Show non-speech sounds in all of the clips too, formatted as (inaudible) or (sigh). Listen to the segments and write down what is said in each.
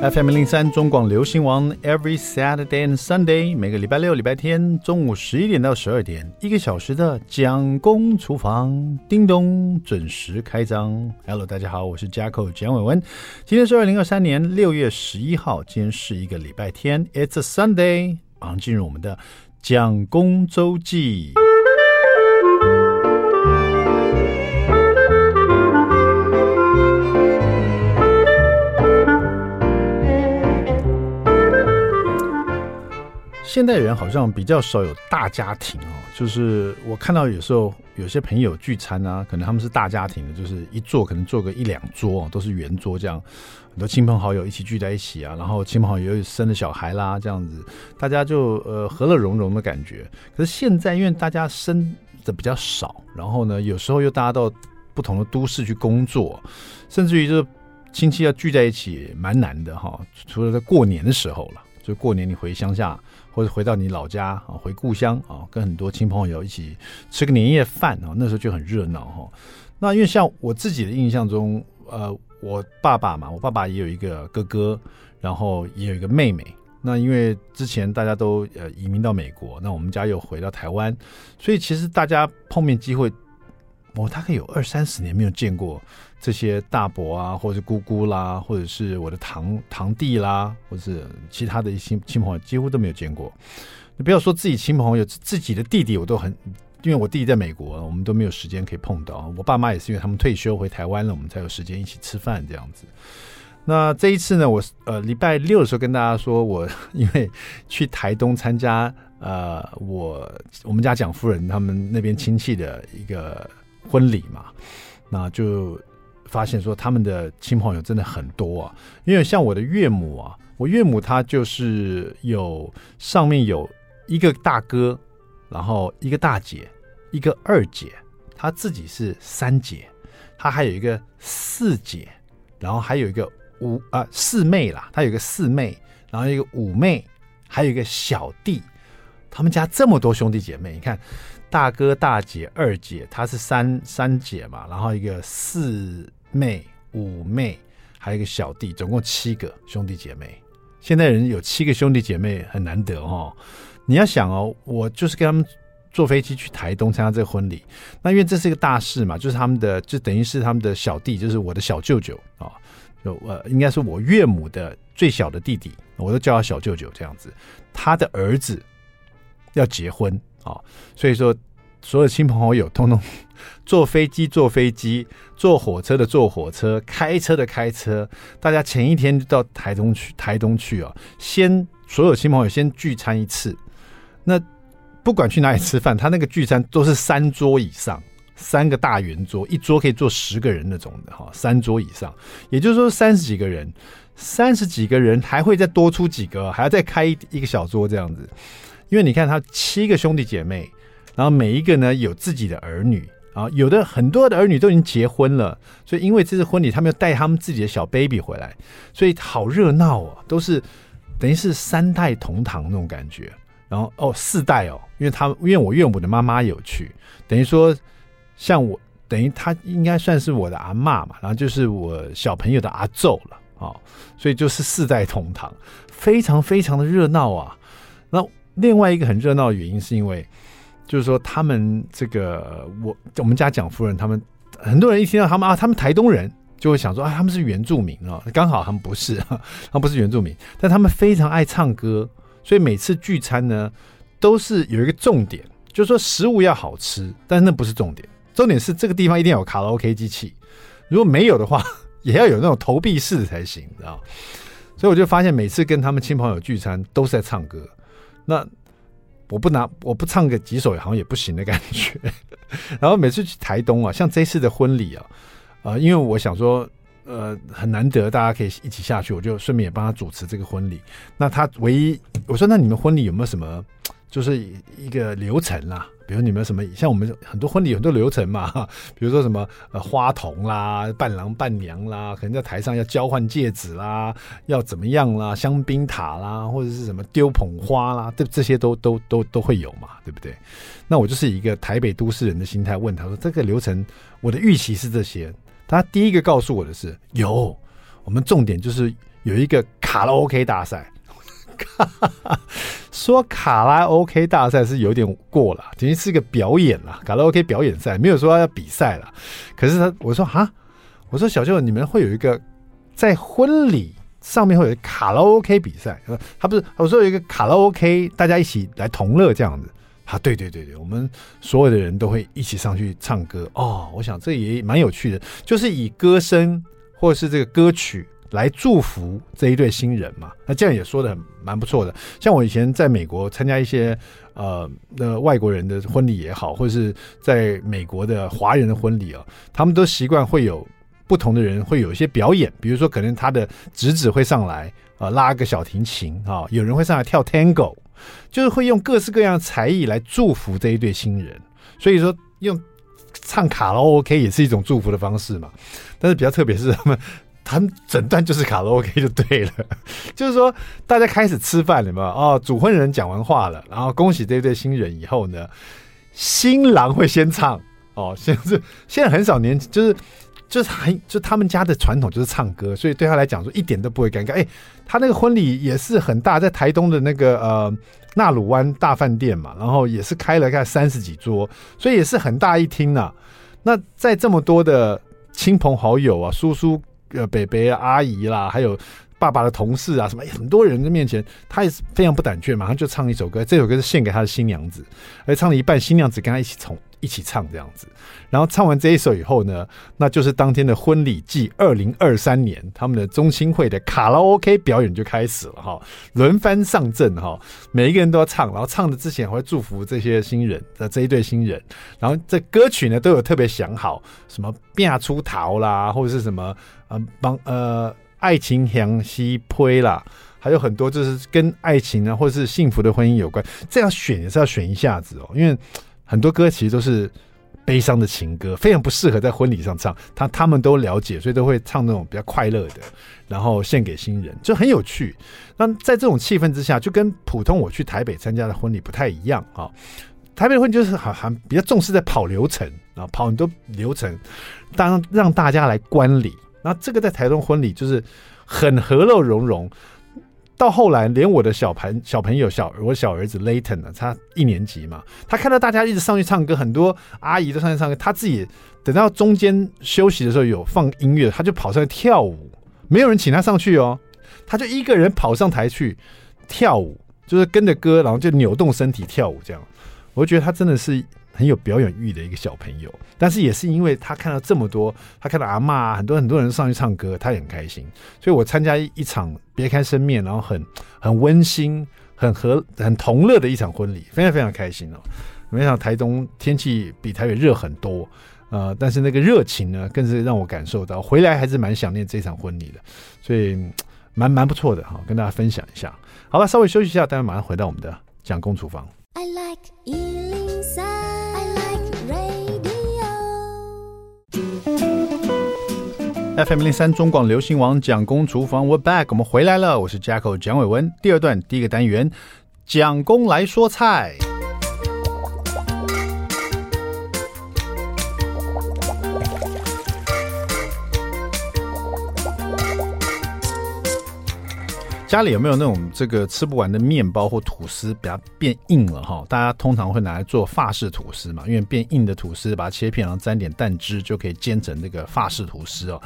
FM 零零三中广流行王，Every Saturday and Sunday，每个礼拜六、礼拜天中午十一点到十二点，一个小时的蒋公厨房，叮咚准时开张。Hello，大家好，我是 jack 蒋伟文。今天是二零二三年六月十一号，今天是一个礼拜天，It's a Sunday。马上进入我们的蒋公周记。现代人好像比较少有大家庭哦，就是我看到有时候有些朋友聚餐啊，可能他们是大家庭的，就是一坐可能坐个一两桌哦，都是圆桌这样，很多亲朋好友一起聚在一起啊，然后亲朋好友又生了小孩啦，这样子大家就呃和乐融融的感觉。可是现在因为大家生的比较少，然后呢有时候又大家到不同的都市去工作，甚至于就是亲戚要聚在一起蛮难的哈，除了在过年的时候了，就过年你回乡下。或者回到你老家啊，回故乡啊，跟很多亲朋友一起吃个年夜饭啊，那时候就很热闹哈。那因为像我自己的印象中，呃，我爸爸嘛，我爸爸也有一个哥哥，然后也有一个妹妹。那因为之前大家都呃移民到美国，那我们家又回到台湾，所以其实大家碰面机会，我大概有二三十年没有见过。这些大伯啊，或者姑姑啦，或者是我的堂堂弟啦，或者是其他的一些亲朋友，几乎都没有见过。你不要说自己亲朋友，自己的弟弟我都很，因为我弟弟在美国，我们都没有时间可以碰到。我爸妈也是因为他们退休回台湾了，我们才有时间一起吃饭这样子。那这一次呢，我呃礼拜六的时候跟大家说，我因为去台东参加呃我我们家蒋夫人他们那边亲戚的一个婚礼嘛，那就。发现说他们的亲朋友真的很多啊，因为像我的岳母啊，我岳母她就是有上面有一个大哥，然后一个大姐，一个二姐，她自己是三姐，她还有一个四姐，然后还有一个五啊四妹啦，她有一个四妹，然后一个五妹，还有一个小弟，他们家这么多兄弟姐妹，你看。大哥、大姐、二姐，她是三三姐嘛，然后一个四妹、五妹，还有一个小弟，总共七个兄弟姐妹。现在人有七个兄弟姐妹很难得哦。你要想哦，我就是跟他们坐飞机去台东参加这个婚礼，那因为这是一个大事嘛，就是他们的，就等于是他们的小弟，就是我的小舅舅啊、哦，就呃，应该是我岳母的最小的弟弟，我都叫他小舅舅这样子。他的儿子要结婚。啊、所以说，所有亲朋好友通通坐飞机坐飞机，坐火车的坐火车，开车的开车，大家前一天就到台东去，台东去啊、先所有亲朋友先聚餐一次。那不管去哪里吃饭，他那个聚餐都是三桌以上，三个大圆桌，一桌可以坐十个人那种的哈、三桌以上，也就是说三十几个人，三十几个人还会再多出几个，还要再开一个小桌这样子。因为你看他七个兄弟姐妹，然后每一个呢有自己的儿女啊，有的很多的儿女都已经结婚了，所以因为这次婚礼，他们要带他们自己的小 baby 回来，所以好热闹哦，都是等于是三代同堂那种感觉。然后哦四代哦，因为他因为我岳母的妈妈有去，等于说像我等于他应该算是我的阿妈嘛，然后就是我小朋友的阿祖了啊，所以就是四代同堂，非常非常的热闹啊，然后。另外一个很热闹的原因，是因为就是说，他们这个我我们家蒋夫人他们很多人一听到他们啊，他们台东人就会想说啊，他们是原住民啊，刚好他们不是，(laughs) 他们不是原住民，但他们非常爱唱歌，所以每次聚餐呢，都是有一个重点，就是说食物要好吃，但那不是重点，重点是这个地方一定要有卡拉 OK 机器，如果没有的话，(laughs) 也要有那种投币式的才行，知道？所以我就发现每次跟他们亲朋友聚餐都是在唱歌。那我不拿我不唱个几首好像也不行的感觉，(laughs) 然后每次去台东啊，像这次的婚礼啊，呃，因为我想说，呃，很难得大家可以一起下去，我就顺便也帮他主持这个婚礼。那他唯一我说，那你们婚礼有没有什么，就是一个流程啦？比如你们什么，像我们很多婚礼很多流程嘛，(laughs) 比如说什么呃花童啦、伴郎伴娘啦，可能在台上要交换戒指啦，要怎么样啦，香槟塔啦，或者是什么丢捧花啦，这这些都都都都会有嘛，对不对？那我就是一个台北都市人的心态问他说，这个流程我的预期是这些，他第一个告诉我的是有，我们重点就是有一个卡拉 OK 大赛。说卡拉 OK 大赛是有点过了，等于是一个表演啦。卡拉 OK 表演赛没有说要比赛了。可是他，我说哈，我说小舅，你们会有一个在婚礼上面会有卡拉 OK 比赛？他不是，我说有一个卡拉 OK，大家一起来同乐这样子。啊，对对对对，我们所有的人都会一起上去唱歌哦。我想这也蛮有趣的，就是以歌声或者是这个歌曲。来祝福这一对新人嘛？那这样也说得很蛮不错的。像我以前在美国参加一些呃那外国人的婚礼也好，或者是在美国的华人的婚礼啊，他们都习惯会有不同的人会有一些表演，比如说可能他的侄子会上来、呃、拉个小提琴啊，有人会上来跳 Tango，就是会用各式各样的才艺来祝福这一对新人。所以说用唱卡拉 OK 也是一种祝福的方式嘛。但是比较特别是他们。他们整段就是卡拉 OK 就对了，(laughs) 就是说大家开始吃饭了嘛，哦，主婚人讲完话了，然后恭喜这对新人以后呢，新郎会先唱哦，现 (laughs) 在现在很少年，就是就是很就他们家的传统就是唱歌，所以对他来讲说一点都不会尴尬。哎，他那个婚礼也是很大，在台东的那个呃纳鲁湾大饭店嘛，然后也是开了开三十几桌，所以也是很大一厅呐。那在这么多的亲朋好友啊，叔叔。呃，北北啊，阿姨啦，还有爸爸的同事啊，什么很多人的面前，他也是非常不胆怯，马上就唱一首歌。这首歌是献给他的新娘子，而唱了一半，新娘子跟他一起从一起唱这样子。然后唱完这一首以后呢，那就是当天的婚礼暨二零二三年他们的中心会的卡拉 OK 表演就开始了哈，轮番上阵哈，每一个人都要唱，然后唱的之前会祝福这些新人的这一对新人，然后这歌曲呢都有特别想好，什么变出桃啦，或者是什么。呃，帮呃，爱情响西推啦，还有很多就是跟爱情啊，或者是幸福的婚姻有关。这样选也是要选一下子哦，因为很多歌其实都是悲伤的情歌，非常不适合在婚礼上唱。他他们都了解，所以都会唱那种比较快乐的，然后献给新人，就很有趣。那在这种气氛之下，就跟普通我去台北参加的婚礼不太一样啊、台北婚礼就是好像比较重视在跑流程啊，跑很多流程，当让大家来观礼。那这个在台东婚礼就是很和乐融融，到后来连我的小朋小朋友小我小儿子 Layton 呢，他一年级嘛，他看到大家一直上去唱歌，很多阿姨都上去唱歌，他自己等到中间休息的时候有放音乐，他就跑上去跳舞，没有人请他上去哦，他就一个人跑上台去跳舞，就是跟着歌，然后就扭动身体跳舞这样，我觉得他真的是。很有表演欲的一个小朋友，但是也是因为他看到这么多，他看到阿嬷啊，很多很多人上去唱歌，他也很开心。所以我参加一场别开生面，然后很很温馨、很和很同乐的一场婚礼，非常非常开心哦。没想到台东天气比台北热很多，呃，但是那个热情呢，更是让我感受到，回来还是蛮想念这场婚礼的，所以蛮蛮不错的哈，跟大家分享一下。好了，稍微休息一下，大家马上回到我们的蒋公厨房。I like FM 零三中广流行王蒋公厨房，We're back，我们回来了，我是 jack 蒋伟文。第二段第一个单元，蒋公来说菜。家里有没有那种这个吃不完的面包或吐司，比较变硬了哈？大家通常会拿来做法式吐司嘛，因为变硬的吐司把它切片，然后沾点蛋汁，就可以煎成那个法式吐司哦。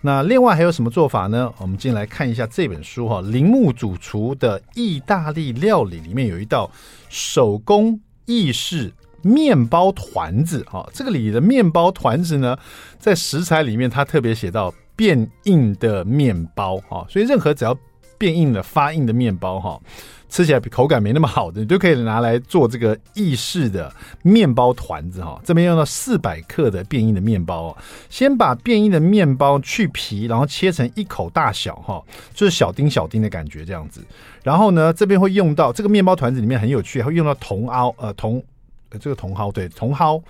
那另外还有什么做法呢？我们今天来看一下这本书哈，铃木主厨的意大利料理里面有一道手工意式面包团子哈。这个里的面包团子呢，在食材里面它特别写到变硬的面包哈，所以任何只要变硬的发硬的面包哈，吃起来口感没那么好的，你就可以拿来做这个意式的面包团子哈。这边用到四百克的变硬的面包，先把变硬的面包去皮，然后切成一口大小哈，就是小丁小丁的感觉这样子。然后呢，这边会用到这个面包团子里面很有趣，会用到茼蒿呃茼这个茼蒿对茼蒿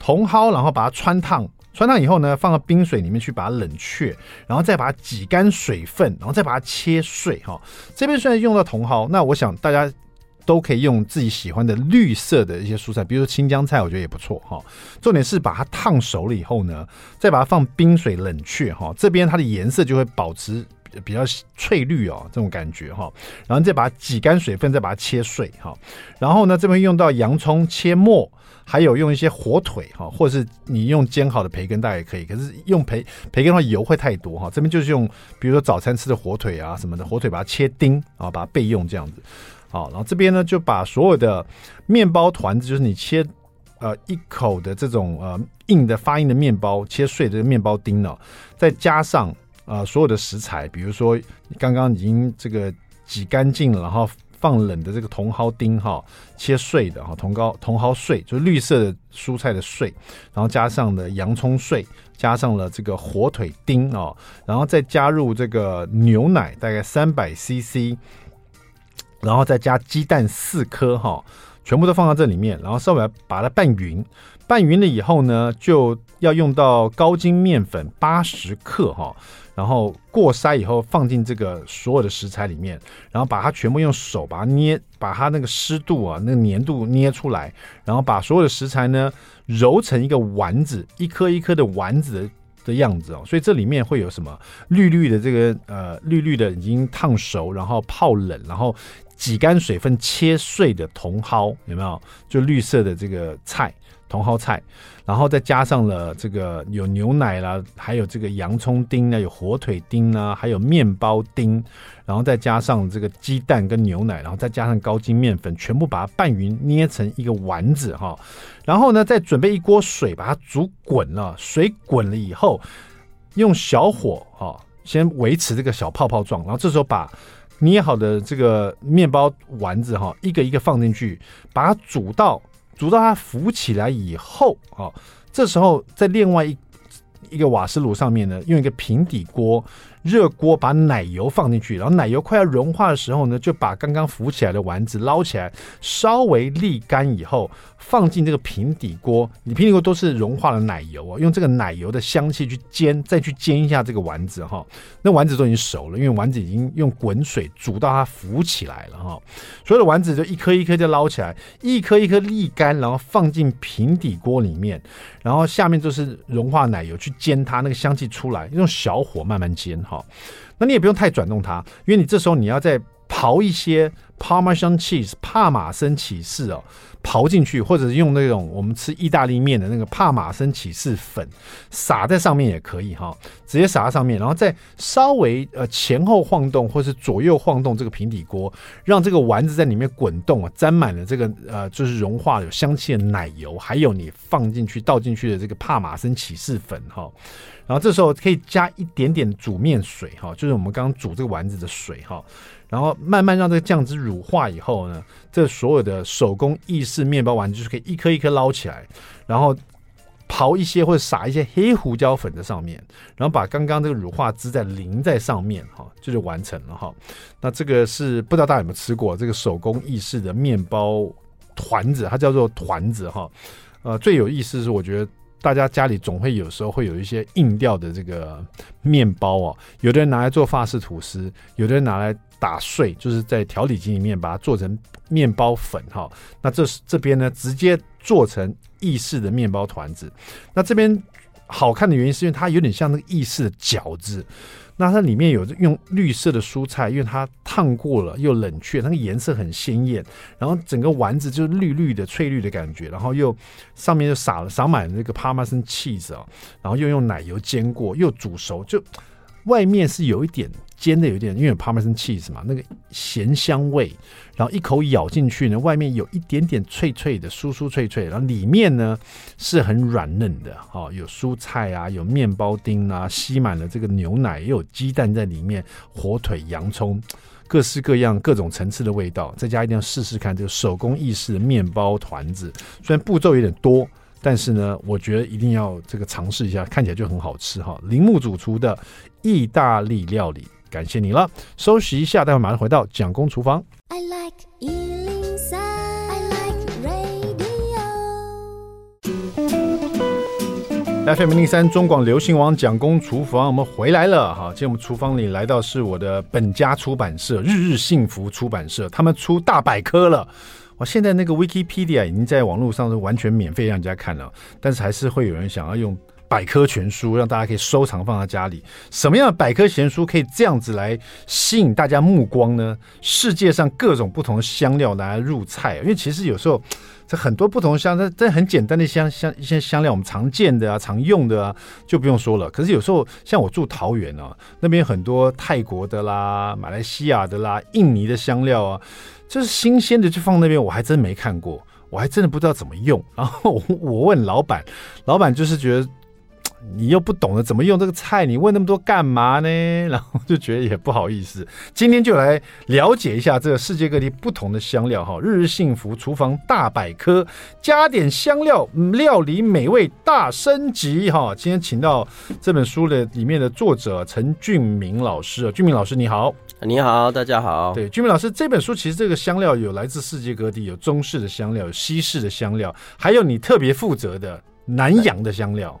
茼蒿，然后把它穿烫。穿烫以后呢，放到冰水里面去把它冷却，然后再把它挤干水分，然后再把它切碎哈。这边虽然用到茼蒿，那我想大家都可以用自己喜欢的绿色的一些蔬菜，比如说青江菜，我觉得也不错哈。重点是把它烫熟了以后呢，再把它放冰水冷却哈，这边它的颜色就会保持比较翠绿哦，这种感觉哈。然后再把它挤干水分，再把它切碎哈。然后呢，这边用到洋葱切末，还有用一些火腿哈，或者是你用煎好的培根，大概也可以。可是用培培根的话，油会太多哈。这边就是用，比如说早餐吃的火腿啊什么的，火腿把它切丁啊，把它备用这样子。好，然后这边呢，就把所有的面包团子，就是你切。呃，一口的这种呃硬的发硬的面包，切碎的面包丁呢，再加上呃所有的食材，比如说刚刚已经这个挤干净了，然后放冷的这个茼蒿丁哈，切碎的哈，茼蒿茼蒿碎，就是绿色的蔬菜的碎，然后加上了洋葱碎，加上了这个火腿丁啊，然后再加入这个牛奶大概三百 CC，然后再加鸡蛋四颗哈。全部都放到这里面，然后稍微把它拌匀，拌匀了以后呢，就要用到高筋面粉八十克哈，然后过筛以后放进这个所有的食材里面，然后把它全部用手把它捏，把它那个湿度啊，那个粘度捏出来，然后把所有的食材呢揉成一个丸子，一颗一颗的丸子的样子哦，所以这里面会有什么绿绿的这个呃绿绿的已经烫熟，然后泡冷，然后。挤干水分切碎的茼蒿有没有？就绿色的这个菜，茼蒿菜，然后再加上了这个有牛奶啦，还有这个洋葱丁啊，有火腿丁啊，还有面包丁，然后再加上这个鸡蛋跟牛奶，然后再加上高筋面粉，全部把它拌匀，捏成一个丸子哈。然后呢，再准备一锅水，把它煮滚了。水滚了以后，用小火哈，先维持这个小泡泡状，然后这时候把。捏好的这个面包丸子哈，一个一个放进去，把它煮到煮到它浮起来以后啊，这时候在另外一一个瓦斯炉上面呢，用一个平底锅。热锅把奶油放进去，然后奶油快要融化的时候呢，就把刚刚浮起来的丸子捞起来，稍微沥干以后，放进这个平底锅。你平底锅都是融化了奶油啊，用这个奶油的香气去煎，再去煎一下这个丸子哈。那丸子都已经熟了，因为丸子已经用滚水煮到它浮起来了哈。所有的丸子就一颗一颗就捞起来，一颗一颗沥干，然后放进平底锅里面，然后下面就是融化奶油去煎它，那个香气出来，用小火慢慢煎哈。那你也不用太转动它，因为你这时候你要在刨一些 Parmesan cheese 帕马森起司哦，刨进去，或者是用那种我们吃意大利面的那个帕马森起司粉撒在上面也可以哈，直接撒在上面，然后再稍微呃前后晃动或是左右晃动这个平底锅，让这个丸子在里面滚动啊，沾满了这个呃就是融化有香气的奶油，还有你放进去倒进去的这个帕马森起司粉哈。然后这时候可以加一点点煮面水哈，就是我们刚刚煮这个丸子的水哈。然后慢慢让这个酱汁乳化以后呢，这所有的手工意式面包丸就是可以一颗一颗捞起来，然后刨一些或者撒一些黑胡椒粉在上面，然后把刚刚这个乳化汁再淋在上面哈，这就完成了哈。那这个是不知道大家有没有吃过这个手工意式的面包团子，它叫做团子哈。呃，最有意思是我觉得。大家家里总会有时候会有一些硬掉的这个面包哦，有的人拿来做法式吐司，有的人拿来打碎，就是在调理机里面把它做成面包粉哈。那这这边呢，直接做成意式的面包团子。那这边好看的原因是因为它有点像那个意式的饺子。那它里面有用绿色的蔬菜，因为它烫过了又冷却，那个颜色很鲜艳，然后整个丸子就是绿绿的、翠绿的感觉，然后又上面又撒了撒满了那个帕玛森起司啊，然后又用奶油煎过，又煮熟，就外面是有一点。煎的有点，因为有 Parmesan cheese 嘛，那个咸香味，然后一口咬进去呢，外面有一点点脆脆的，酥酥脆脆，然后里面呢是很软嫩的，哦，有蔬菜啊，有面包丁啊，吸满了这个牛奶，也有鸡蛋在里面，火腿、洋葱，各式各样、各种层次的味道，在家一定要试试看这个手工意式的面包团子，虽然步骤有点多。但是呢，我觉得一定要这个尝试一下，看起来就很好吃哈。铃木主厨的意大利料理，感谢你了。收拾一下，待会马上回到蒋公厨房。I like 103, I like radio. FM 103中广流行王蒋公厨房，我们回来了哈。今天我们厨房里来到是我的本家出版社日日幸福出版社，他们出大百科了。我现在那个 Wikipedia 已经在网络上是完全免费让人家看了，但是还是会有人想要用百科全书，让大家可以收藏放在家里。什么样的百科全书可以这样子来吸引大家目光呢？世界上各种不同的香料拿来入菜，因为其实有时候这很多不同的香，这这很简单的香香一些香料，我们常见的啊、常用的啊，就不用说了。可是有时候像我住桃园啊，那边很多泰国的啦、马来西亚的啦、印尼的香料啊，就是新鲜的就放那边，我还真没看过，我还真的不知道怎么用。(laughs) 然后我我问老板，老板就是觉得。你又不懂得怎么用这个菜，你问那么多干嘛呢？(laughs) 然后就觉得也不好意思。今天就来了解一下这个世界各地不同的香料哈。日日幸福厨房大百科，加点香料，料理美味大升级哈。今天请到这本书的里面的作者陈俊明老师，俊明老师你好，你好，大家好。对，俊明老师这本书其实这个香料有来自世界各地，有中式的香料，有西式的香料，还有你特别负责的南洋的香料。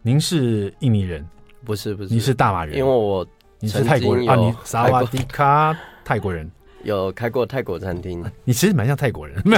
您是印尼人？不是，不是，你是大马人。因为我你是泰国人啊，你萨瓦迪卡 (laughs) 泰国人，有开过泰国餐厅。你其实蛮像泰国人，(laughs) 你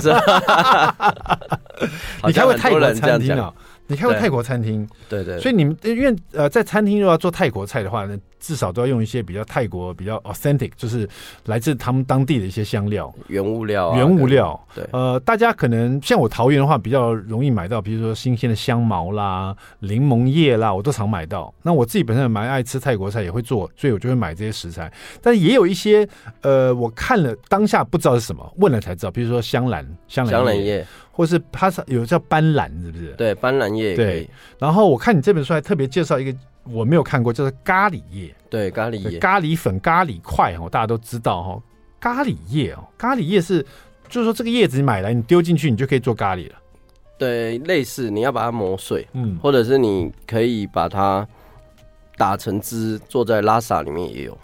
开过泰国餐厅啊？你开过泰国餐厅？对对。所以你们因为呃，在餐厅如果要做泰国菜的话呢？至少都要用一些比较泰国、比较 authentic，就是来自他们当地的一些香料、原物料、原物料。对，呃，大家可能像我桃园的话，比较容易买到，比如说新鲜的香茅啦、柠檬叶啦，我都常买到。那我自己本身也蛮爱吃泰国菜，也会做，所以我就会买这些食材。但也有一些，呃，我看了当下不知道是什么，问了才知道，比如说香兰、香兰叶，叶或是它是有叫斑斓，是不是？对，斑斓叶。对。然后我看你这本书还特别介绍一个。我没有看过，就是咖喱叶，对，咖喱叶、咖喱粉、咖喱块哦，大家都知道哈。咖喱叶哦，咖喱叶是，就是说这个叶子你买来，你丢进去，你就可以做咖喱了。对，类似你要把它磨碎，嗯，或者是你可以把它打成汁，做在拉萨里面也有。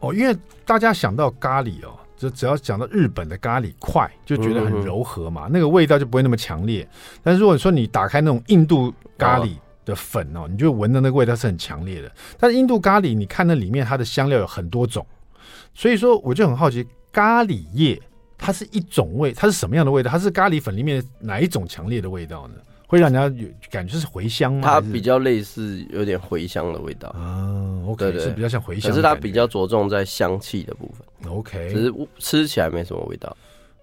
哦，因为大家想到咖喱哦，就只要讲到日本的咖喱块，就觉得很柔和嘛，嗯、那个味道就不会那么强烈。但是如果说你打开那种印度咖喱。哦的粉哦，你就闻的那个味道是很强烈的。但是印度咖喱，你看那里面它的香料有很多种，所以说我就很好奇，咖喱叶它是一种味，它是什么样的味道？它是咖喱粉里面哪一种强烈的味道呢？会让人家有感觉是茴香吗？它比较类似有点茴香的味道啊。OK，对对对，是比较像茴香，可是它比较着重在香气的部分。OK，只是吃起来没什么味道。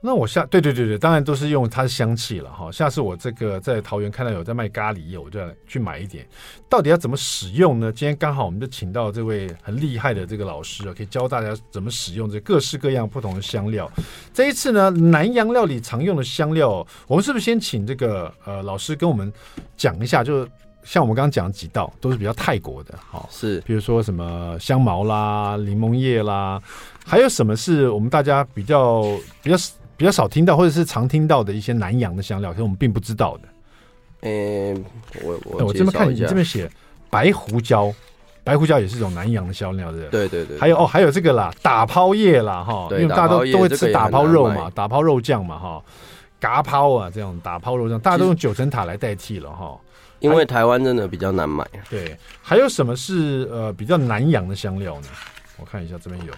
那我下对对对对，当然都是用它的香气了哈。下次我这个在桃园看到有在卖咖喱叶，我就去买一点。到底要怎么使用呢？今天刚好我们就请到这位很厉害的这个老师啊，可以教大家怎么使用这各式各样不同的香料。这一次呢，南洋料理常用的香料，我们是不是先请这个呃老师跟我们讲一下？就像我们刚刚讲几道都是比较泰国的，哈，是，比如说什么香茅啦、柠檬叶啦，还有什么是我们大家比较比较。比较少听到或者是常听到的一些南洋的香料，可是我们并不知道的。嗯、欸，我我我这边看你这边写白胡椒，白胡椒也是一种南洋的香料，对对对对。还有哦，还有这个啦，打抛叶啦，哈，因为大家都都会吃打抛肉嘛，打抛肉酱嘛，哈，嘎抛啊，这样打抛肉酱，大家都用九层塔来代替了哈。因为台湾真的比较难买。对，还有什么是呃比较南洋的香料呢？我看一下这边有，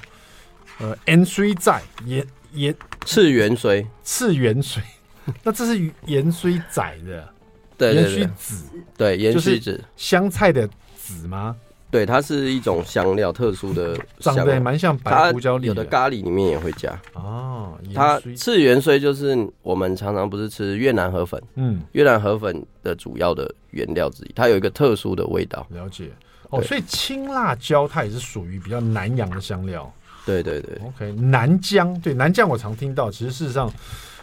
呃，N 水仔也。盐赤元水，赤元水，(laughs) 那这是盐水仔的，对，盐水籽，对，盐水籽，香菜的籽吗？对，它是一种香料，特殊的，长得蛮像白胡椒粒的，有的咖喱里面也会加。哦，它赤元水就是我们常常不是吃越南河粉，嗯，越南河粉的主要的原料之一，它有一个特殊的味道。了解，哦，所以青辣椒它也是属于比较南洋的香料。对对对，OK，南姜，对南姜我常听到，其实事实上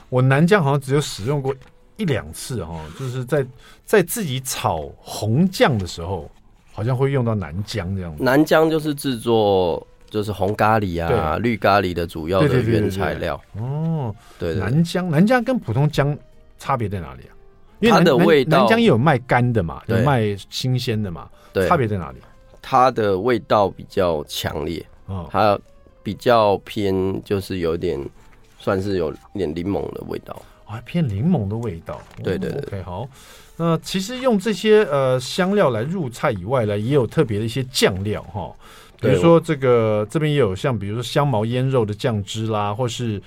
我南姜好像只有使用过一两次哈，就是在在自己炒红酱的时候，好像会用到南姜这样。南姜就是制作就是红咖喱啊、绿咖喱的主要的原材料。哦，对，南姜，南姜跟普通姜差别在哪里啊？因为它的味道，南姜也有卖干的嘛，有卖新鲜的嘛，对，差别在哪里？它的味道比较强烈，哦，它。比较偏，就是有点算是有点柠檬的味道，啊，偏柠檬的味道。对对对，OK，好。那其实用这些呃香料来入菜以外呢，也有特别的一些酱料哈，比如说这个这边也有像比如说香茅腌肉的酱汁啦，或是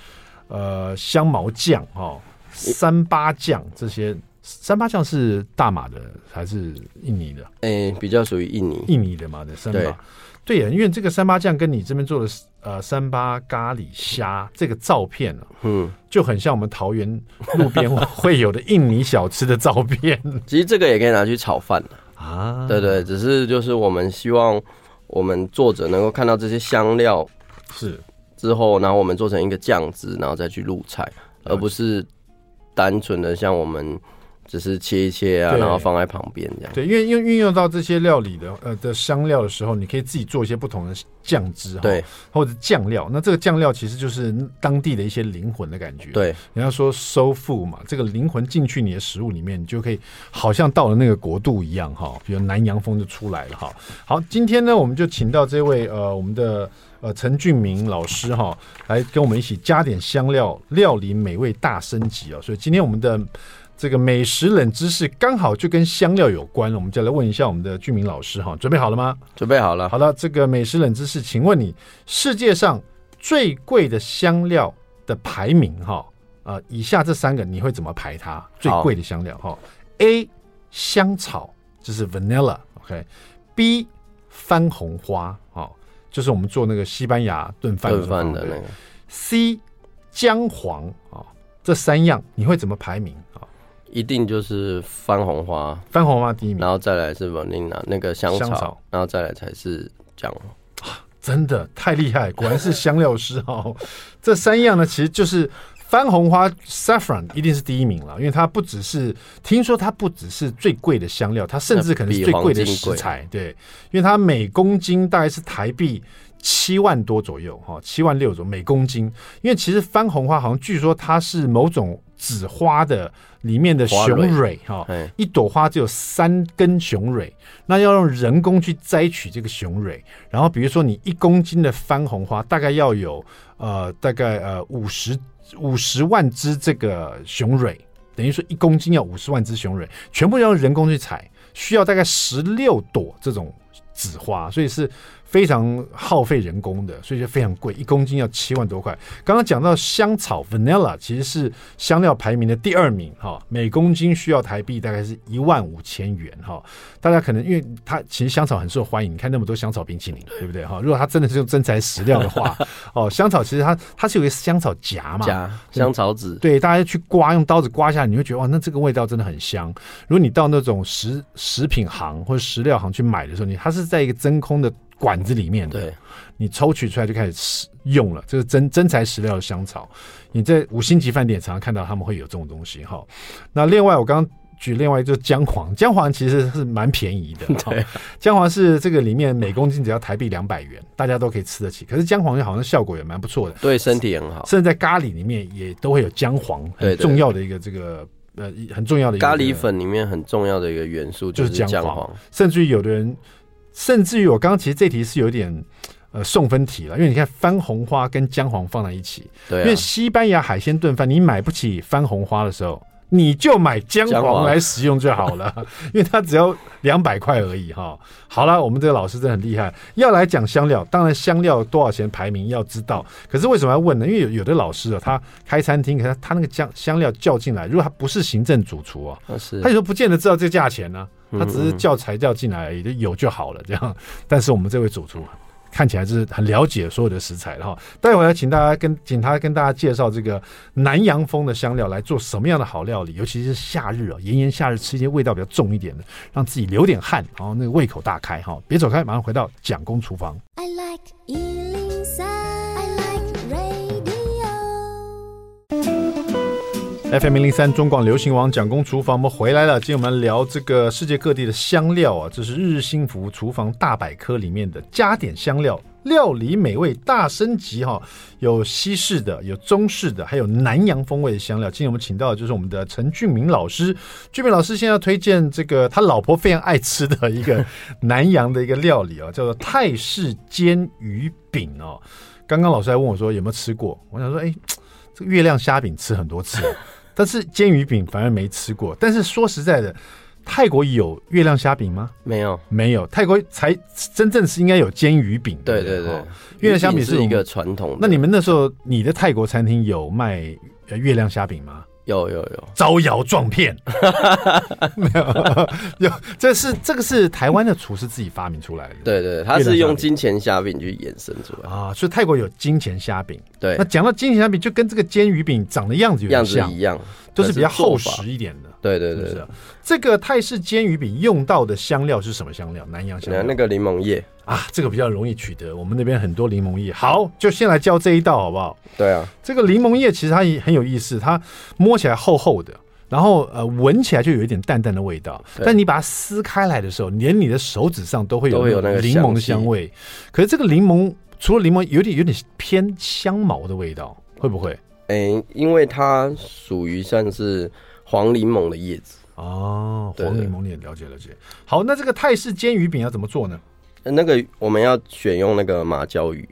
呃香茅酱哈、三八酱这些三八酱是大马的还是印尼的？哎、欸，比较属于印尼，印尼的嘛的三八。对呀，因为这个三八酱跟你这边做的呃三八咖喱虾这个照片啊，嗯，就很像我们桃园路边 (laughs) 会有的印尼小吃的照片。其实这个也可以拿去炒饭啊，对对，只是就是我们希望我们作者能够看到这些香料是之后，然后我们做成一个酱汁，然后再去入菜，而不是单纯的像我们。只是切一切啊，然后放在旁边这样。对，因为用运用到这些料理的呃的香料的时候，你可以自己做一些不同的酱汁，对，或者酱料。那这个酱料其实就是当地的一些灵魂的感觉。对，人家说 soul food 嘛，这个灵魂进去你的食物里面，你就可以好像到了那个国度一样哈。比如南洋风就出来了哈。好，今天呢，我们就请到这位呃我们的呃陈俊明老师哈，来跟我们一起加点香料，料理美味大升级哦。所以今天我们的。这个美食冷知识刚好就跟香料有关了，我们就来问一下我们的俊明老师哈，准备好了吗？准备好了。好的，这个美食冷知识，请问你世界上最贵的香料的排名哈？啊，以下这三个你会怎么排它？最贵的香料哈？A 香草，就是 vanilla，OK？B 番红花，哦，就是我们做那个西班牙炖饭炖饭的那个。C 姜黄啊，这三样你会怎么排名啊？一定就是番红花，番红花第一名，然后再来是 vanilla 那个香草，香草，然后再来才是姜黄。真的太厉害，果然是香料师哦。(laughs) 这三样呢，其实就是番红花 saffron 一定是第一名了，因为它不只是听说它不只是最贵的香料，它甚至可能是最贵的食材。对，因为它每公斤大概是台币七万多左右哈，七万六左右每公斤。因为其实番红花好像据说它是某种紫花的。里面的雄蕊哈，一朵花只有三根雄蕊，那要用人工去摘取这个雄蕊，然后比如说你一公斤的番红花，大概要有呃大概呃五十五十万只这个雄蕊，等于说一公斤要五十万只雄蕊，全部要用人工去采，需要大概十六朵这种紫花，所以是。非常耗费人工的，所以就非常贵，一公斤要七万多块。刚刚讲到香草 （vanilla） 其实是香料排名的第二名，哈，每公斤需要台币大概是一万五千元，哈。大家可能因为它其实香草很受欢迎，你看那么多香草冰淇淋，对不对？哈，如果它真的是用真材实料的话，(laughs) 哦，香草其实它它是有一个香草荚嘛，荚香草籽，对，大家去刮，用刀子刮下来，你会觉得哇，那这个味道真的很香。如果你到那种食食品行或者食料行去买的时候，你它是在一个真空的。管子里面的，对，你抽取出来就开始吃用了，这是真真材实料的香草。你在五星级饭店常常看到他们会有这种东西哈。那另外我刚刚举另外一个就是姜黄，姜黄其实是蛮便宜的，(laughs) 对，姜黄是这个里面每公斤只要台币两百元，大家都可以吃得起。可是姜黄好像效果也蛮不错的，对身体很好，甚至在咖喱里面也都会有姜黄，很重要的一个这个呃很重要的一个咖喱粉里面很重要的一个元素就是姜黄，甚至于有的人。甚至于我刚刚其实这题是有点呃送分题了，因为你看番红花跟姜黄放在一起，对、啊，因为西班牙海鲜炖饭你买不起番红花的时候，你就买姜黄来使用就好了，(laughs) 因为它只要两百块而已哈。好了，我们这个老师真的很厉害，要来讲香料，当然香料多少钱排名要知道，可是为什么要问呢？因为有有的老师啊，他开餐厅，可是他那个姜香料叫进来，如果他不是行政主厨啊，是他有时候不见得知道这个价钱呢、啊。他只是叫材料进来而已，就有就好了这样。但是我们这位主厨看起来是很了解所有的食材的哈。待会儿请大家跟请他跟大家介绍这个南洋风的香料来做什么样的好料理，尤其是夏日啊，炎炎夏日吃一些味道比较重一点的，让自己流点汗，然后那个胃口大开哈。别走开，马上回到蒋公厨房。I like FM 零零三中广流行网蒋公厨房，我们回来了。今天我们聊这个世界各地的香料啊，这是日日幸福厨房大百科里面的加点香料，料理美味大升级哈。有西式的，有中式的，还有南洋风味的香料。今天我们请到的就是我们的陈俊明老师。俊明老师现在要推荐这个他老婆非常爱吃的一个南洋的一个料理啊，叫做泰式煎鱼饼哦。刚刚老师还问我说有没有吃过，我想说哎，这个月亮虾饼吃很多次。但是煎鱼饼反而没吃过。但是说实在的，泰国有月亮虾饼吗？没有，没有。泰国才真正是应该有煎鱼饼。对对对，月亮虾饼是一个传统。那你们那时候你的泰国餐厅有卖月亮虾饼吗？有有有，招摇撞骗，(laughs) 没有有，这是这个是台湾的厨师自己发明出来的。对对，他是用金钱虾饼去衍生出来啊，所以泰国有金钱虾饼。对，那讲到金钱虾饼，就跟这个煎鱼饼长的样子有点像，样子一样，都是比较厚实一点的。对对对，是这个泰式煎鱼饼用到的香料是什么香料？南洋香料，那个柠檬叶啊，这个比较容易取得，我们那边很多柠檬叶。好，就先来教这一道好不好？对啊，这个柠檬叶其实它也很有意思，它摸起来厚厚的，然后呃闻起来就有一点淡淡的味道，但你把它撕开来的时候，连你的手指上都会有那个柠檬的香味。可是这个柠檬除了柠檬，有点有点偏香茅的味道，会不会？哎，因为它属于算是。黄柠檬的叶子哦，黄柠檬你也了解了解。好，那这个泰式煎鱼饼要怎么做呢？那个我们要选用那个马鲛鱼，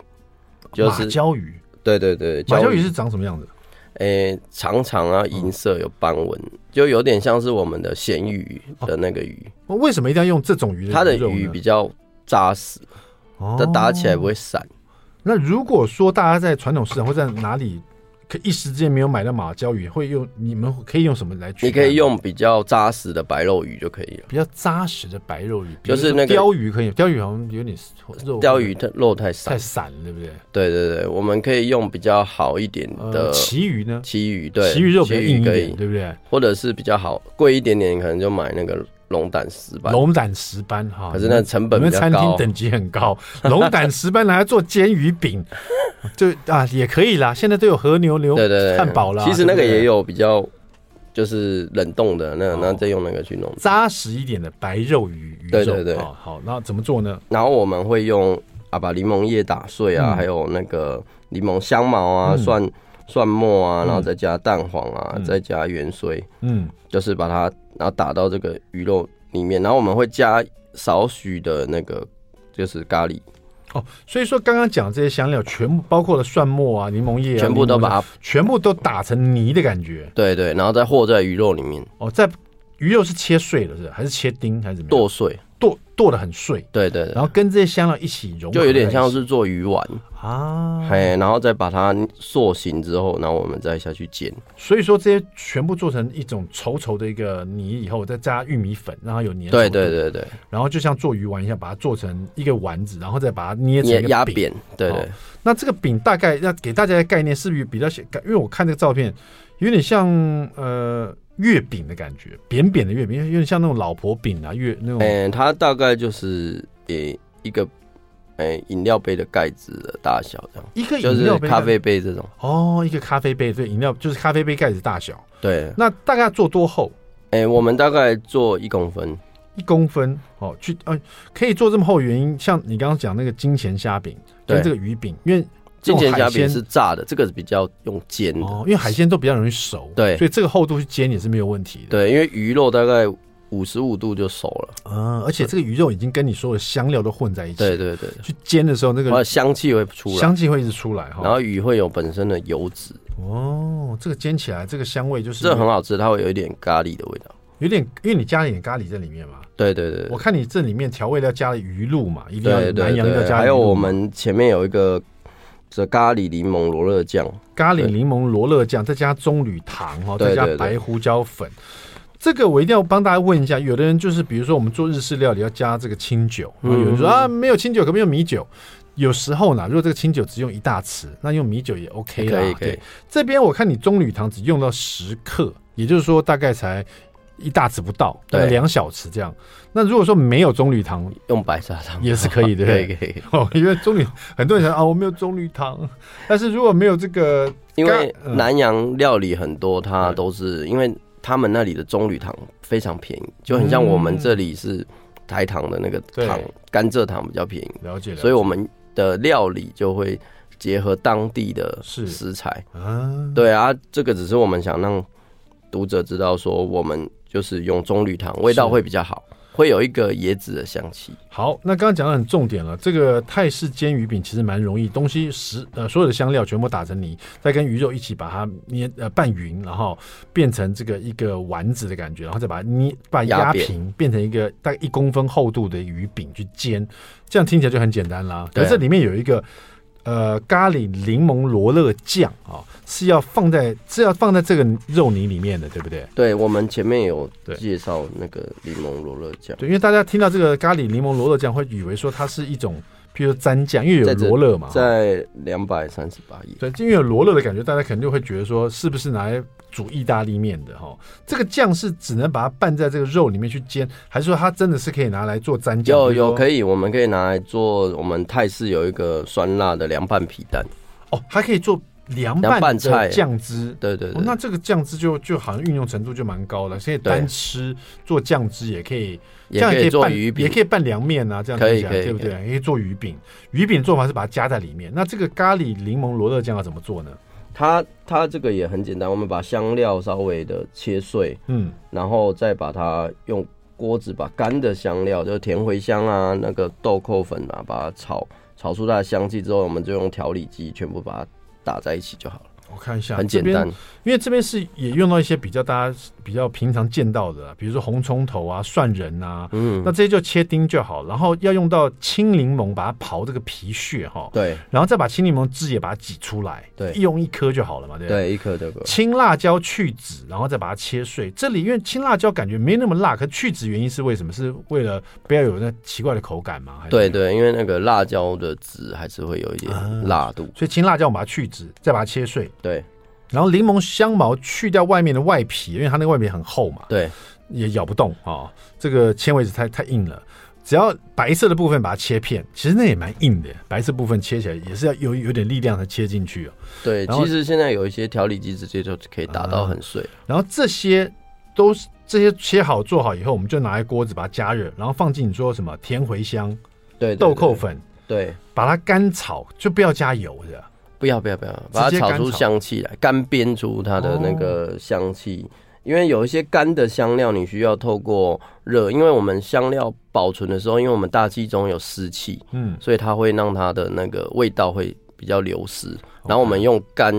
就是马鮫鱼。对对对，马鲛鱼是长什么样子？诶，长长啊，银色有斑纹，就有点像是我们的咸鱼的那个鱼。为什么一定要用这种鱼？它的鱼比较扎实，它打起来不会散。那如果说大家在传统市场或在哪里？可一时之间没有买到马鲛鱼，会用你们可以用什么来取？你可以用比较扎实的白肉鱼就可以了。比较扎实的白肉鱼，就是那个鲷鱼可以。鲷鱼好像有点肉，鲷鱼它肉太散，太散了，对不对？对对对，我们可以用比较好一点的旗鱼呢？旗鱼对，旗鱼肉比较硬一点，对不对？或者是比较好贵一点点，可能就买那个。龙胆石斑，龙胆石斑哈，可是那成本因为餐厅等级很高。龙胆石斑拿来做煎鱼饼，(laughs) 就啊也可以啦。现在都有和牛牛对对汉堡啦。其实那个也有比较就是冷冻的，那那再用那个去弄扎实一点的白肉鱼鱼肉。对对对，好，那怎么做呢？然后我们会用啊，把柠檬叶打碎啊，还有那个柠檬香茅啊、蒜蒜末啊，然后再加蛋黄啊，再加芫荽，嗯，就是把它。然后打到这个鱼肉里面，然后我们会加少许的那个就是咖喱哦。所以说刚刚讲这些香料，全部包括了蒜末啊、柠檬叶啊，全部都把它全部都打成泥的感觉。对对，然后再和在鱼肉里面。哦，在鱼肉是切碎了是，还是切丁还是怎么样？剁碎。剁剁的很碎，对对，然后跟这些香料一起融，就有点像是做鱼丸啊，嘿，然后再把它塑形之后，然后我们再下去煎。所以说这些全部做成一种稠稠的一个泥以后，再加玉米粉，然后有粘，对对对对，然后就像做鱼丸一样，把它做成一个丸子，然后再把它捏成压扁。对对，那这个饼大概要给大家的概念是不是比较显？因为我看这个照片有点像呃。月饼的感觉，扁扁的月饼，有点像那种老婆饼啊，月那种。嗯，它大概就是诶一个诶饮料杯的盖子的大小这样。一个饮料杯，咖啡杯这种。哦，一个咖啡杯，对，饮料就是咖啡杯盖子大小。对。那大概要做多厚？哎，我们大概做一公分。一公分哦，去呃，可以做这么厚，原因像你刚刚讲那个金钱虾饼跟这个鱼饼，因为。金钱虾饼是炸的，这个是比较用煎的，因为海鲜都比较容易熟，对，所以这个厚度去煎也是没有问题的。对，因为鱼肉大概五十五度就熟了，嗯，而且这个鱼肉已经跟你所有的香料都混在一起，对对对，去煎的时候那个香气会出来，香气会一直出来哈，然后鱼会有本身的油脂，哦，这个煎起来这个香味就是这很好吃，它会有一点咖喱的味道，有点因为你加了一点咖喱在里面嘛，对对对，我看你这里面调味料加了鱼露嘛，一定要南洋要加，还有我们前面有一个。这咖喱柠檬罗勒酱，咖喱柠檬罗勒酱，再加棕榈糖哈，再加白胡椒粉。这个我一定要帮大家问一下，有的人就是比如说我们做日式料理要加这个清酒，有人说啊没有清酒，可不可以用米酒？有时候呢，如果这个清酒只用一大匙，那用米酒也 OK 啦。可以可以。这边我看你棕榈糖只用到十克，也就是说大概才。一大匙不到，对，两小匙这样。那如果说没有棕榈糖，用白砂糖也是可以的，(laughs) 可以可以。(laughs) 哦，因为棕榈很多人想啊，我没有棕榈糖，但是如果没有这个，因为南洋料理很多，它都是因为他们那里的棕榈糖非常便宜，就很像我们这里是台糖的那个糖，甘蔗糖比较便宜。了解了，所以我们的料理就会结合当地的食材。啊，对啊，这个只是我们想让读者知道说我们。就是用棕榈糖，味道会比较好，会有一个椰子的香气。好，那刚刚讲的很重点了，这个泰式煎鱼饼其实蛮容易，东西十呃所有的香料全部打成泥，再跟鱼肉一起把它捏呃拌匀，然后变成这个一个丸子的感觉，然后再把它捏把它压平，变成一个大概一公分厚度的鱼饼去煎，这样听起来就很简单啦。可是这里面有一个呃咖喱柠檬罗勒酱啊，是要放在是要放在这个肉泥里面的，对不对？对，我们前面有介绍那个柠檬罗勒酱。对，因为大家听到这个咖喱柠檬罗勒酱，会以为说它是一种。譬如蘸酱，因为有罗勒嘛，在两百三十八亿。对，因为有罗勒的感觉，大家肯定会觉得说，是不是拿来煮意大利面的哈？这个酱是只能把它拌在这个肉里面去煎，还是说它真的是可以拿来做蘸酱？有有可以，我们可以拿来做。我们泰式有一个酸辣的凉拌皮蛋哦，还可以做凉拌菜酱汁。对对对，哦，那这个酱汁就就好像运用程度就蛮高的，所以单吃做酱汁也可以。这样也可以做鱼饼，也可以拌凉面啊，这样可以，对不对？也可以做鱼饼。鱼饼做法是把它加在里面。那这个咖喱柠檬罗勒酱要怎么做呢？它它这个也很简单，我们把香料稍微的切碎，嗯，然后再把它用锅子把干的香料，就是甜茴香啊，那个豆蔻粉啊，把它炒炒出它的香气之后，我们就用调理机全部把它打在一起就好了。我看一下，很简单，因为这边是也用到一些比较大家比较平常见到的，比如说红葱头啊、蒜仁啊，嗯，那这些就切丁就好。然后要用到青柠檬，把它刨这个皮屑哈，对，然后再把青柠檬汁也把它挤出来，对，用一颗就好了嘛，对，对，一颗这个青辣椒去籽，然后再把它切碎。这里因为青辣椒感觉没那么辣，可去籽原因是为什么？是为了不要有那奇怪的口感吗？对对，因为那个辣椒的籽还是会有一点辣度，所以青辣椒我们把它去籽，再把它切碎，对。然后柠檬香茅去掉外面的外皮，因为它那个外皮很厚嘛，对，也咬不动啊、哦。这个纤维质太太硬了，只要白色的部分把它切片，其实那也蛮硬的。白色部分切起来也是要有有点力量才切进去哦。对，其实现在有一些调理机直接就可以打到很碎。嗯、然后这些都是这些切好做好以后，我们就拿来锅子把它加热，然后放进你说什么甜茴香、对，豆蔻粉，对，把它干炒，就不要加油的。不要不要不要，把它炒出香气来，干煸出它的那个香气。因为有一些干的香料，你需要透过热，因为我们香料保存的时候，因为我们大气中有湿气，嗯，所以它会让它的那个味道会比较流失。然后我们用干。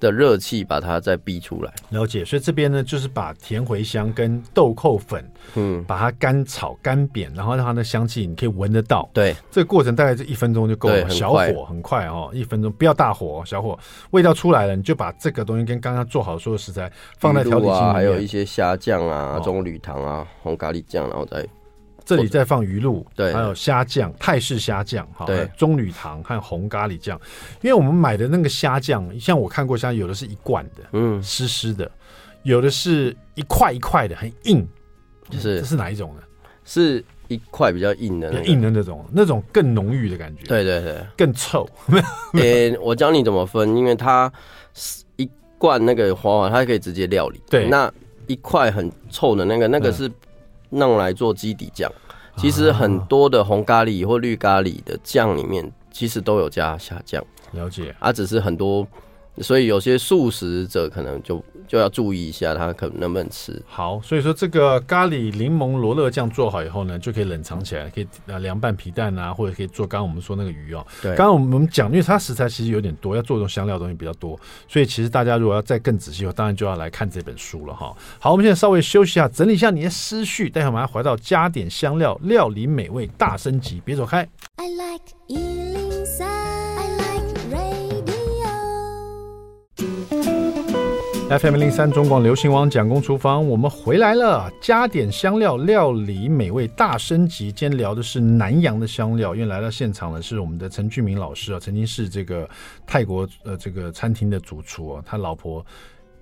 的热气把它再逼出来，了解。所以这边呢，就是把甜茴香跟豆蔻粉，嗯，把它干炒干煸，然后让它的香气你可以闻得到。对，这个过程大概是一分钟就够了，小火很快哦，一分钟不要大火，小火味道出来了，你就把这个东西跟刚刚做好所有食材放在调理器里面，啊，还有一些虾酱啊、棕榈糖啊、红咖喱酱，然后再。这里再放鱼露，对，还有虾酱，泰式虾酱，哈，对，棕榈糖和红咖喱酱。因为我们买的那个虾酱，像我看过，虾有的是一罐的，嗯，湿湿的，有的是一块一块的，很硬，就是这是哪一种呢？是一块比较硬的，硬的那种，那种更浓郁的感觉。对对对，更臭。(laughs) 诶，我教你怎么分，因为它一罐那个花花，它可以直接料理。对，那一块很臭的那个，那个是。弄来做基底酱，其实很多的红咖喱或绿咖喱的酱里面，其实都有加虾酱。了解，啊，只是很多。所以有些素食者可能就就要注意一下，它可能能不能吃。好，所以说这个咖喱柠檬罗勒酱做好以后呢，就可以冷藏起来，可以呃凉拌皮蛋啊，或者可以做刚刚我们说那个鱼哦。对，刚刚我们讲，因为它食材其实有点多，要做这种香料的东西比较多，所以其实大家如果要再更仔细，当然就要来看这本书了哈。好，我们现在稍微休息一下，整理一下你的思绪，待会我们要回到加点香料，料理美味大升级，别走开。I like FM 零三中广流行网蒋公厨房，我们回来了。加点香料，料理美味大升级。今天聊的是南洋的香料，因为来到现场的是我们的陈俊明老师啊，曾经是这个泰国呃这个餐厅的主厨啊，他老婆。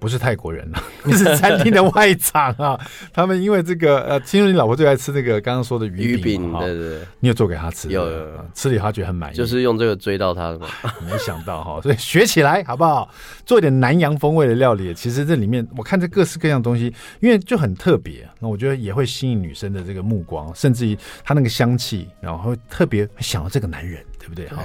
不是泰国人了，(laughs) 是餐厅的外场啊。(laughs) 他们因为这个呃，听说你老婆最爱吃那个刚刚说的鱼饼，鱼饼对对对，你有做给她吃？有，有，有，吃了她觉得很满意，就是用这个追到她的嘛。(laughs) 没想到哈，所以学起来好不好？做一点南洋风味的料理，其实这里面我看这各式各样东西，因为就很特别，那我觉得也会吸引女生的这个目光，甚至于她那个香气，然后会特别想到这个男人。对不对？好，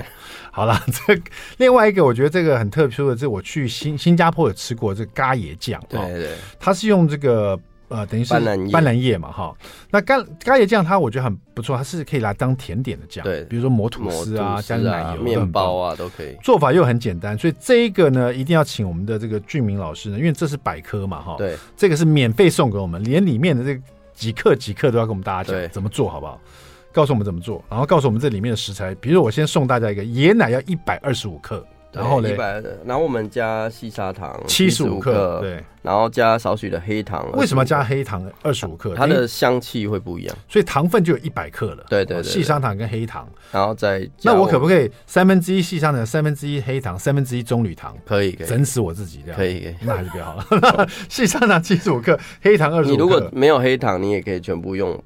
好了，(laughs) 这另外一个我觉得这个很特殊的，是我去新新加坡有吃过这个咖椰酱，对对，它是用这个呃，等于是斑斓叶。嘛，哈。那咖咖椰酱它我觉得很不错，它是可以来当甜点的酱，对，比如说抹吐司啊，加奶油、面包啊都可以。做法又很简单，所以这一个呢，一定要请我们的这个俊明老师呢，因为这是百科嘛，哈，对，这个是免费送给我们，连里面的这几克几克都要跟我们大家讲怎么做好不好？告诉我们怎么做，然后告诉我们这里面的食材。比如我先送大家一个椰奶要一百二十五克。然后呢？然后我们加细砂糖七十五克，对，然后加少许的黑糖。为什么加黑糖二十五克？它的香气会不一样，所以糖分就有一百克了。对对对，细砂糖跟黑糖，然后再那我可不可以三分之一细砂糖，三分之一黑糖，三分之一棕榈糖？可以，可以，整死我自己这样。可以，可以，那还是比较好了。(laughs) 细砂糖七十五克，黑糖二十五克。你如果没有黑糖，你也可以全部用。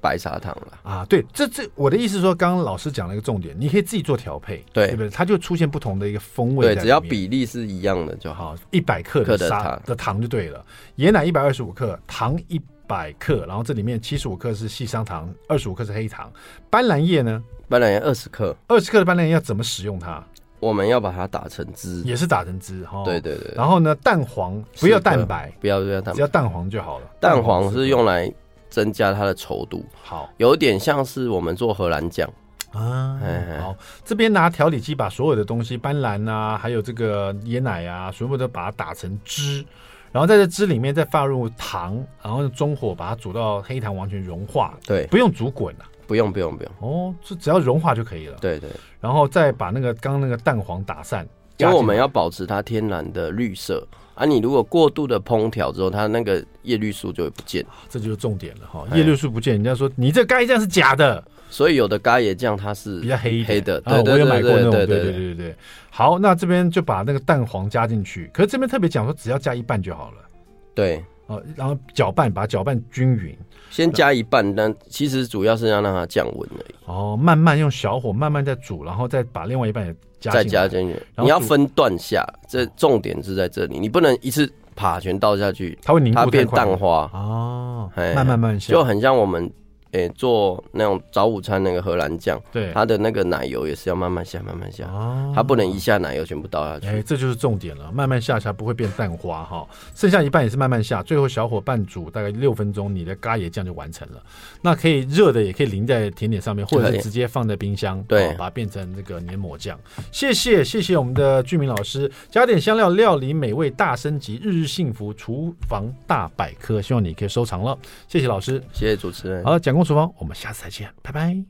白砂糖了啊，对，这这我的意思是说，刚刚老师讲了一个重点，你可以自己做调配，对，对不对？它就出现不同的一个风味，对，只要比例是一样的就好。一百克的砂的糖就对了，椰奶一百二十五克，糖一百克，然后这里面七十五克是细砂糖，二十五克是黑糖。斑斓叶呢？斑斓叶二十克，二十克的斑斓叶要怎么使用它？我们要把它打成汁，也是打成汁哈。对对对。然后呢，蛋黄不要蛋白，不要不要蛋白，只要蛋黄就好了。蛋黄是用来。增加它的稠度，好，有点像是我们做荷兰酱啊。好，这边拿调理机把所有的东西，斑斓啊，还有这个椰奶啊，全部都把它打成汁，然后在这汁里面再放入糖，然后中火把它煮到黑糖完全融化。对，不用煮滚啊，不用不用不用。哦，就只要融化就可以了。对对，然后再把那个刚刚那个蛋黄打散，因为我们要保持它天然的绿色。啊，你如果过度的烹调之后，它那个叶绿素就会不见，这就是重点了哈。叶绿素不见，人家说你这咖椰酱是假的，所以有的咖椰酱它是比较黑黑的。对，我有买过那种，对对对对对。好，那这边就把那个蛋黄加进去，可是这边特别讲说，只要加一半就好了。对，哦，然后搅拌，把它搅拌均匀。先加一半，但其实主要是要让它降温而已。哦，慢慢用小火慢慢再煮，然后再把另外一半也。再加进去，你要分段下，这重点是在这里，你不能一次啪全倒下去，它会凝固，它变蛋花哦，慢慢慢下，就很像我们。诶、欸，做那种早午餐那个荷兰酱，对，它的那个奶油也是要慢慢下，慢慢下，哦、它不能一下奶油全部倒下去。哎、欸，这就是重点了，慢慢下才不会变蛋花哈。剩下一半也是慢慢下，最后小火半煮大概六分钟，你的咖椰酱就完成了。那可以热的，也可以淋在甜点上面，或者是直接放在冰箱，对，把它变成这个黏膜酱。谢谢谢谢我们的俊明老师，加点香料，料理美味大升级，日日幸福厨房大百科，希望你可以收藏了。谢谢老师，谢谢主持人。好，蒋公厨房，我们下次。再见，拜拜。